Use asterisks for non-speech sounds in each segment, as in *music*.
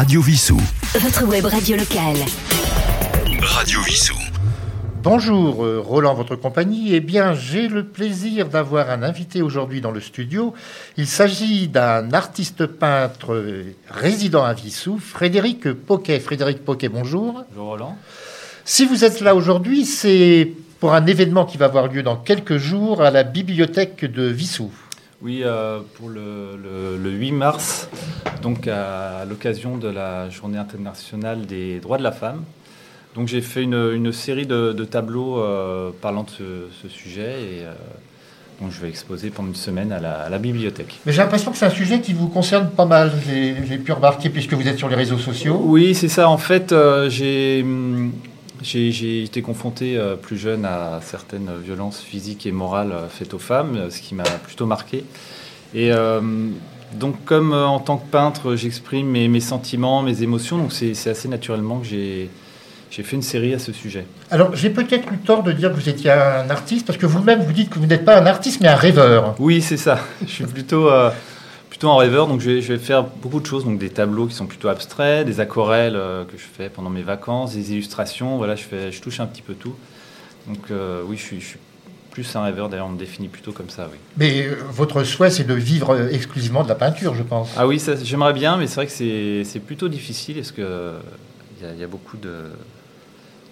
Radio Vissou. Votre web radio locale. Radio Vissou. Bonjour, euh, Roland, votre compagnie. Eh bien, j'ai le plaisir d'avoir un invité aujourd'hui dans le studio. Il s'agit d'un artiste peintre résident à Vissou, Frédéric Poquet. Frédéric Poquet, bonjour. Bonjour Roland. Si vous êtes là aujourd'hui, c'est pour un événement qui va avoir lieu dans quelques jours à la bibliothèque de Vissou. Oui, euh, pour le, le- le 8 mars, donc à l'occasion de la Journée internationale des droits de la femme. Donc j'ai fait une, une série de, de tableaux euh, parlant de ce, ce sujet et euh, donc je vais exposer pendant une semaine à la, à la bibliothèque. Mais j'ai l'impression que c'est un sujet qui vous concerne pas mal, j'ai pu remarquer, puisque vous êtes sur les réseaux sociaux. Oui, c'est ça. En fait, j'ai hum, j'ai été confronté euh, plus jeune à certaines violences physiques et morales euh, faites aux femmes, euh, ce qui m'a plutôt marqué. Et euh, donc, comme euh, en tant que peintre, j'exprime mes, mes sentiments, mes émotions, donc c'est assez naturellement que j'ai fait une série à ce sujet. Alors, j'ai peut-être eu tort de dire que vous étiez un artiste, parce que vous-même, vous dites que vous n'êtes pas un artiste, mais un rêveur. Oui, c'est ça. *laughs* Je suis plutôt, plutôt un rêveur, donc je vais, je vais faire beaucoup de choses, donc des tableaux qui sont plutôt abstraits, des aquarelles euh, que je fais pendant mes vacances, des illustrations. Voilà, je fais, je touche un petit peu tout. Donc euh, oui, je suis, je suis plus un rêveur. D'ailleurs, on me définit plutôt comme ça, oui. Mais euh, votre souhait, c'est de vivre exclusivement de la peinture, je pense. Ah oui, j'aimerais bien, mais c'est vrai que c'est, plutôt difficile parce que euh, il y, y a beaucoup de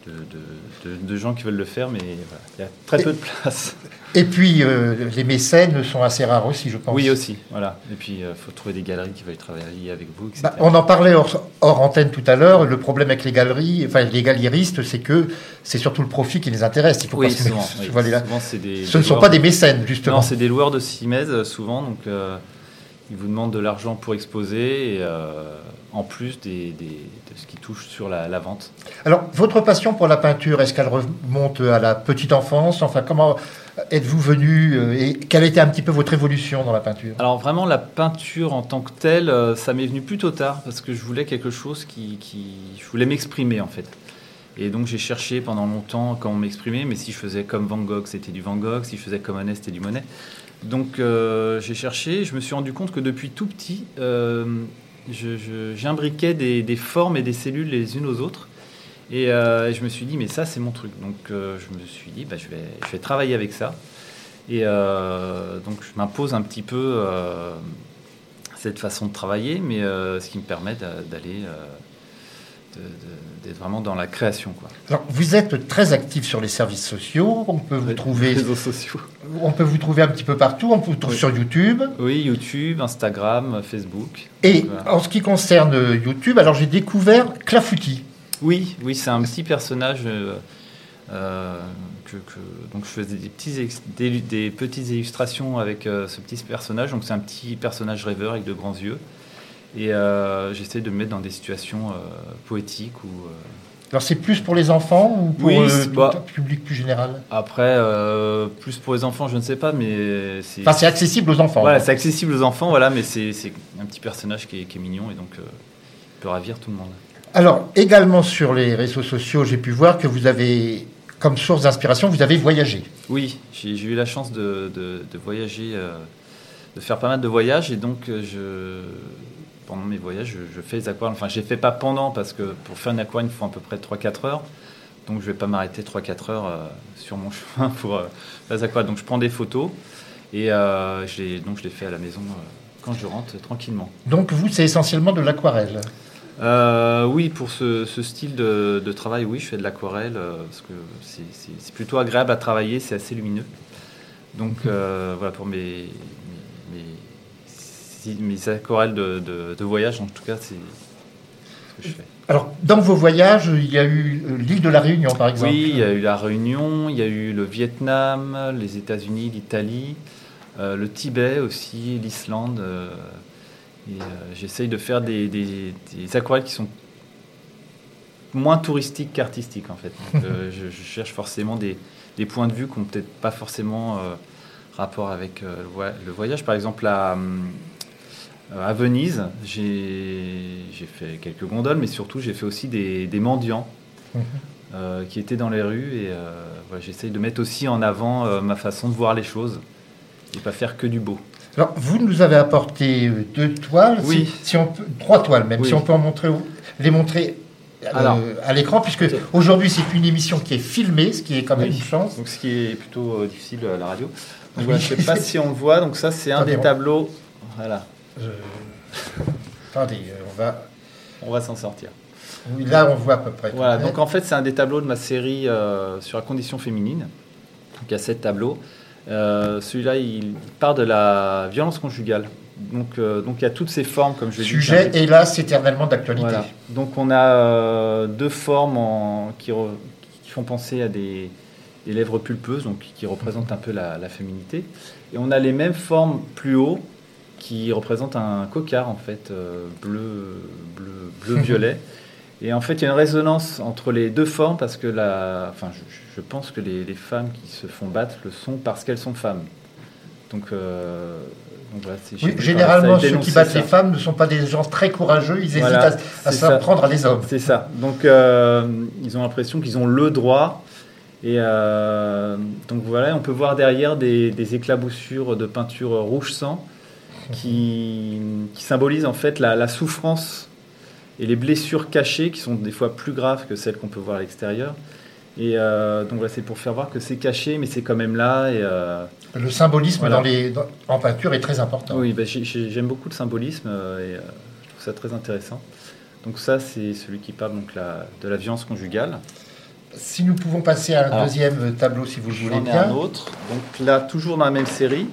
de, de- de- de gens qui veulent le faire, mais voilà, il y a très peu de place. Et puis, euh, les mécènes sont assez rares aussi, je pense. Oui, aussi, voilà. Et puis, il faut trouver des galeries qui veulent travailler avec vous, etc. Bah, on en parlait hors, hors antenne tout à l'heure. Le problème avec les galeries, enfin les galéristes, c'est que c'est surtout le profit qui les intéresse. Il faut Oui, souvent. se oui. voiler la- Souvent, c'est des, Ce ne sont pas des mécènes, justement. Non, c'est des loueurs de Simèze, euh, souvent. Donc, euh, ils vous demandent de l'argent pour exposer, et euh, en plus des, des- de ce qui touche sur la, la vente. Alors, votre passion pour la peinture, est-ce qu'elle remonte à la petite enfance? Enfin, comment êtes-vous venu euh, et quelle a été un petit peu votre évolution dans la peinture? Alors, vraiment, la peinture en tant que telle, euh, ça m'est venu plutôt tard, parce que je voulais quelque chose qui. qui- je voulais m'exprimer, en fait. Et donc, j'ai cherché pendant longtemps comment m'exprimer, mais si je faisais comme Van Gogh, c'était du Van Gogh, si je faisais comme Monet, c'était du Monet. Donc, euh, j'ai cherché, je me suis rendu compte que depuis tout petit, euh, j'imbriquais des, des formes et des cellules les unes aux autres. Et euh, je me suis dit, mais ça, c'est mon truc. Donc, euh, je me suis dit, bah, je, vais, travailler avec ça. Et euh, donc, je m'impose un petit peu cette façon de travailler, mais ce qui me permet d'a- d'aller, d'être vraiment dans la création. Quoi. Alors, vous êtes très actif sur les services sociaux. On peut vous Les trouver, réseaux sociaux. on peut vous trouver un petit peu partout. On peut vous trouver Oui. sur YouTube. Oui, YouTube, Instagram, Facebook. Et Donc, voilà. en ce qui concerne YouTube, alors j'ai découvert Clafouti. Oui, oui, c'est un petit personnage euh, euh, que, que- donc je faisais des petits ex- des, des petites illustrations avec euh, ce petit personnage. Donc c'est un petit personnage rêveur avec de grands yeux. Et euh, j'essaie de me mettre dans des situations euh, poétiques ou euh, Alors, c'est plus pour les enfants ou pour Oui, euh, un public plus général? Après euh, plus pour les enfants, je ne sais pas, mais c'est Enfin, c'est accessible aux enfants. voilà, c'est accessible aux enfants, voilà, mais c'est c'est un petit personnage qui est, qui est mignon et donc euh, il peut ravir tout le monde. Alors, également sur les réseaux sociaux, j'ai pu voir que vous avez, comme source d'inspiration, vous avez voyagé. Oui, j'ai eu la chance de, de- de voyager, de faire pas mal de voyages et donc je, pendant mes voyages, je, je fais les aquarelles. Enfin, je les fais pas pendant parce que pour faire une aquarelle, il faut à peu près 3-4 heures. Donc je vais pas m'arrêter 3-4 heures euh, sur mon *laughs* chemin pour euh, faire les aquarelles. Donc je prends des photos et euh, je les, donc je les fais à la maison euh, quand je rentre tranquillement. Donc, vous, c'est essentiellement de l'aquarelle? Euh, oui, pour ce, ce style de, de travail, oui, je fais de l'aquarelle euh, parce que c'est- plutôt agréable à travailler, c'est assez lumineux. Donc euh, voilà pour mes, mes, mes- si- mes aquarelles de, de- de voyage, en tout cas, c'est ce que je fais. Alors, dans vos voyages, il y a eu l'île de la Réunion, par exemple. Oui, il y a eu la Réunion, il y a eu le Vietnam, les États-Unis, l'Italie, euh, le Tibet aussi, l'Islande. euh, et euh, j'essaye de faire des, des- des aquarelles qui sont moins touristiques qu'artistiques en fait. Donc, euh, *laughs* je, je cherche forcément des, des points de vue qui n'ont peut-être pas forcément rapport avec le, voy- le voyage. Par exemple, à, hum, à Venise, j'ai fait quelques gondoles, mais surtout j'ai fait aussi des, des mendiants Mhm. euh, qui étaient dans les rues. Et euh, voilà, j'essaye de mettre aussi en avant euh, ma façon de voir les choses et pas faire que du beau. Alors, vous nous avez apporté euh, deux toiles, Oui. si, si on peut, trois toiles même, Oui. si on peut en montrer, les montrer euh, à l'écran, puisque aujourd'hui c'est une émission qui est filmée, ce qui est quand même Oui. une chance. Donc ce qui est plutôt euh, difficile à la radio. Donc, Oui. voilà, je ne sais pas *laughs* si on le voit. Donc ça, c'est un des tableaux. Voilà, Je- *laughs* Attendez, euh, on va. on va s'en sortir. oui, Là, on voit à peu près. Voilà, tout donc en fait, c'est un des tableaux de ma série euh, sur la condition féminine. Donc il y a sept tableaux. Euh, Celui-là, il part de la violence conjugale. Donc, euh, donc il y a toutes ces formes, comme je l'ai dit. Sujet, hélas, éternellement d'actualité. Voilà. Donc on a euh, deux formes en- qui, re- qui font penser à des, des lèvres pulpeuses, donc qui représentent un peu la, la féminité. Et on a les mêmes formes plus haut qui représentent un cocard en fait euh, bleu, bleu, bleu *laughs* violet. Et en fait, il y a une résonance entre les deux formes parce que la, enfin, je, je pense que les, les femmes qui se font battre le sont parce qu'elles sont femmes. Donc, euh, donc voilà, Oui, généralement, ceux qui battent ça. les femmes ne sont pas des gens très courageux, ils Voilà, hésitent à, à s'en prendre à les hommes. C'est ça. Donc, euh, ils ont l'impression qu'ils ont le droit. Et euh, donc voilà, on peut voir derrière des, des éclaboussures de peinture rouge sang qui, qui symbolisent en fait la, la souffrance et les blessures cachées qui sont des fois plus graves que celles qu'on peut voir à l'extérieur. Et euh, donc voilà, c'est pour faire voir que c'est caché, mais c'est quand même là. Et, euh, Le symbolisme Voilà. dans les, dans- en peinture est très important. oui, bah, j'ai- j'ai- j'aime beaucoup le symbolisme euh, et je trouve ça très intéressant. Donc ça, c'est celui qui parle donc la, de la violence conjugale. Si nous pouvons passer à un deuxième tableau, si vous le voulez ai un bien. autre. Donc là, toujours dans la même série.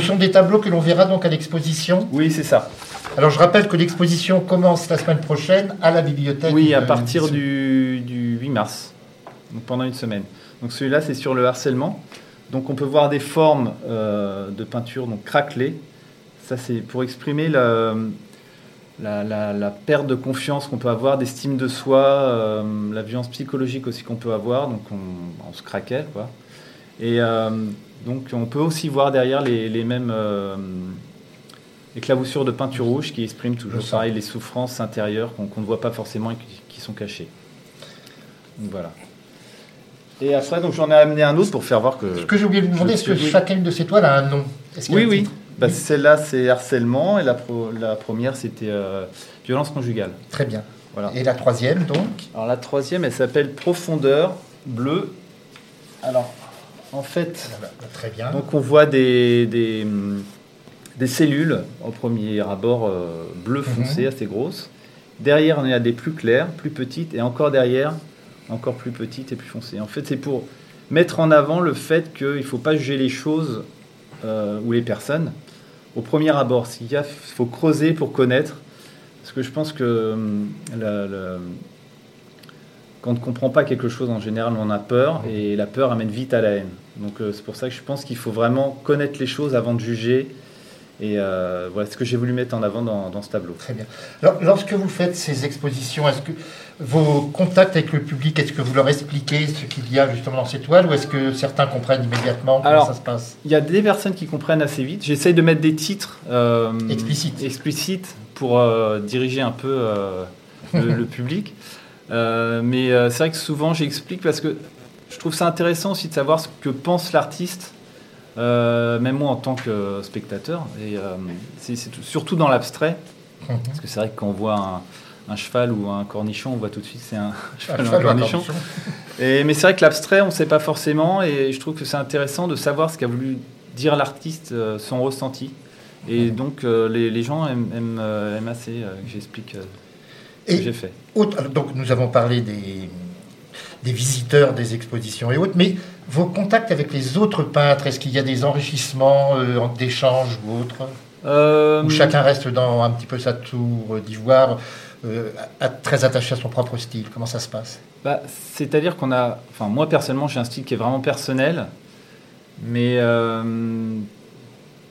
Ce sont des tableaux que l'on verra donc à l'exposition. Oui, c'est ça. Alors je rappelle que l'exposition commence la semaine prochaine à la bibliothèque. Oui, à partir du, du 8 mars, donc pendant une semaine. Donc celui-là, c'est sur le harcèlement. Donc on peut voir des formes euh, de peinture donc craquelées. Ça, c'est pour exprimer la, la, la- la perte de confiance qu'on peut avoir, d'estime de soi, euh, la violence psychologique aussi qu'on peut avoir. Donc on, on se craquelle, quoi. Et euh, donc on peut aussi voir derrière les, les mêmes euh, éclaboussures de peinture rouge qui expriment toujours pareil les souffrances intérieures qu'on ne voit pas forcément et qui, qui sont cachées. Donc voilà. Et après, donc j'en ai amené un autre pour faire voir que. Ce que j'ai oublié de vous demander, est-ce que oui. chacune de ces toiles a un nom? Oui, oui. Bah, Celle-là, c'est harcèlement et la, pro- la première, c'était euh, violence conjugale. Très bien. Voilà. Et la troisième, donc? Alors la troisième, elle s'appelle profondeur bleue. Alors, en fait, Voilà, Très bien. donc on voit des, des, des cellules au premier abord euh, bleu foncé, assez grosses. Derrière, on a des plus claires, plus petites, et encore derrière, encore plus petites et plus foncées. En fait, c'est pour mettre en avant le fait qu'il ne faut pas juger les choses euh, ou les personnes au premier abord. A, faut creuser pour connaître. Parce que je pense que hum, la- la- quand on ne comprend pas quelque chose, en général, on a peur, et la peur amène vite à la haine. Donc euh, c'est pour ça que je pense qu'il faut vraiment connaître les choses avant de juger. Et euh, voilà ce que j'ai voulu mettre en avant dans, dans ce tableau. Très bien. Alors, lorsque vous faites ces expositions, est-ce que vos contacts avec le public, est-ce que vous leur expliquez ce qu'il y a justement dans ces toiles ou est-ce que certains comprennent immédiatement comment Alors, ça se passe? Il y a des personnes qui comprennent assez vite. J'essaye de mettre des titres euh, Explicites. explicites pour euh, diriger un peu euh, le, le public. Euh, mais euh, c'est vrai que souvent j'explique parce que je trouve ça intéressant aussi de savoir ce que pense l'artiste, euh, même moi en tant que spectateur. Et euh, c'est surtout dans l'abstrait, Mhm. parce que c'est vrai que quand on voit un, un cheval ou un cornichon, on voit tout de suite c'est un cheval Un ou un cheval ou un cornichon. Et, mais c'est vrai que l'abstrait, on ne sait pas forcément, et je trouve que c'est intéressant de savoir ce qu'a voulu dire l'artiste, euh, son ressenti. Et donc euh, les, les gens aiment, aiment, aiment assez que j'explique ce Et que j'ai fait. autre- donc nous avons parlé des, des visiteurs, des expositions et autres, mais vos contacts avec les autres peintres, est-ce qu'il y a des enrichissements euh, d'échanges ou autres Euh, Où chacun reste dans un petit peu sa tour d'ivoire, euh, très attaché à son propre style Comment ça se passe? Bah, C'est-à-dire qu'on a... Enfin, moi personnellement, j'ai un style qui est vraiment personnel, mais... euh,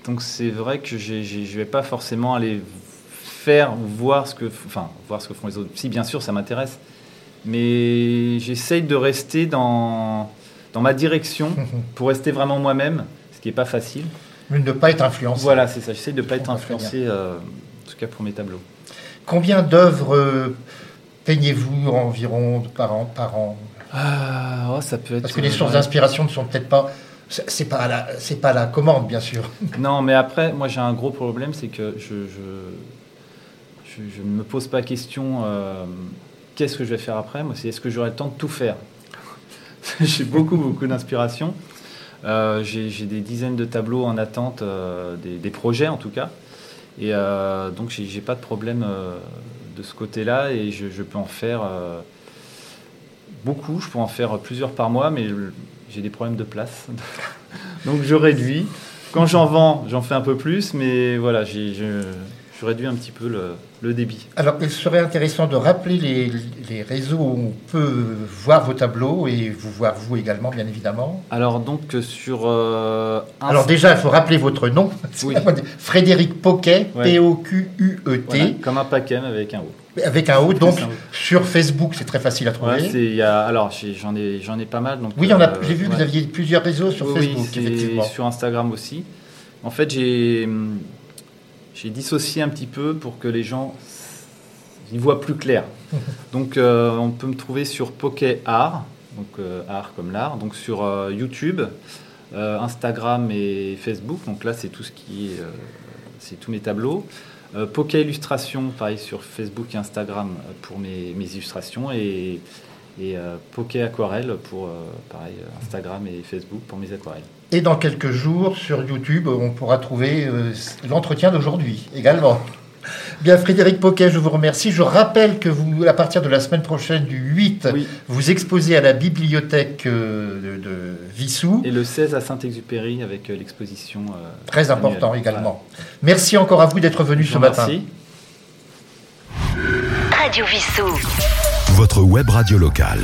donc c'est vrai que je ne vais pas forcément aller faire voir ce que... Enfin, voir ce que font les autres. Si, bien sûr, ça m'intéresse. Mais j'essaye de rester dans, dans ma direction *laughs* pour rester vraiment moi-même, ce qui n'est pas facile. Mais ne pas être influencé. Voilà, c'est ça. J'essaie de ne pas être influencé, euh, en tout cas pour mes tableaux. Combien d'œuvres euh, peignez-vous environ par an, par an? Ah, oh, ça peut être... Parce que les sources ouais. d'inspiration ne sont peut-être pas C'est pas, la- c'est pas la commande, bien sûr. *laughs* Non, mais après, moi j'ai un gros problème, c'est que je, je, je, je ne me pose pas question euh, qu'est-ce que je vais faire après. Moi, c'est est-ce que j'aurai le temps de tout faire *laughs* J'ai beaucoup, beaucoup d'inspiration. Euh, j'ai des dizaines de tableaux en attente, euh, des, projets en tout cas. Et euh, donc, j'ai pas de problème euh, de ce côté-là et je, je peux en faire beaucoup. Je peux en faire plusieurs par mois, mais j'ai des problèmes de place. *laughs* donc, je réduis. Quand j'en vends, j'en fais un peu plus, mais voilà, j'ai- réduis un petit peu le, le débit. Alors, il serait intéressant de rappeler les, les réseaux où on peut voir vos tableaux et vous voir vous également, bien évidemment. Alors donc sur euh, Alors déjà, il faut rappeler votre nom. Oui. *laughs* Frédéric Poquet, Ouais. P-O-Q-U-E-T, voilà, comme un paquet mais avec un O. avec un O. Donc, sur Facebook, c'est très facile à Ouais, trouver. il y a, alors j'en ai, j'en ai pas mal. Donc, oui, on a- euh, j'ai vu que ouais. vous aviez plusieurs réseaux sur Oui, Facebook, effectivement. sur Instagram aussi. En fait, j'ai hum, j'ai dissocié un petit peu pour que les gens y voient plus clair. donc, euh, on peut me trouver sur Poké Art, donc euh, art comme l'art, donc sur euh, YouTube, Instagram et Facebook. Donc là, c'est tout ce qui est, c'est tous mes tableaux. Poké Illustration, pareil sur Facebook et Instagram pour mes, illustrations et Poké Aquarelle pour pareil Instagram et Facebook pour mes aquarelles. Et dans quelques jours, sur YouTube, on pourra trouver euh, l'entretien d'aujourd'hui également. Bien, Frédéric Poquet, je vous remercie. Je rappelle que vous, à partir de la semaine prochaine, du 8, Oui. vous exposez à la bibliothèque euh, de, de Vissou. Et le 16 à Saint-Exupéry avec euh, l'exposition. euh, Très important annuelle. également. Merci encore à vous d'être venu ce matin. remercie. Radio Vissou. Votre web radio locale.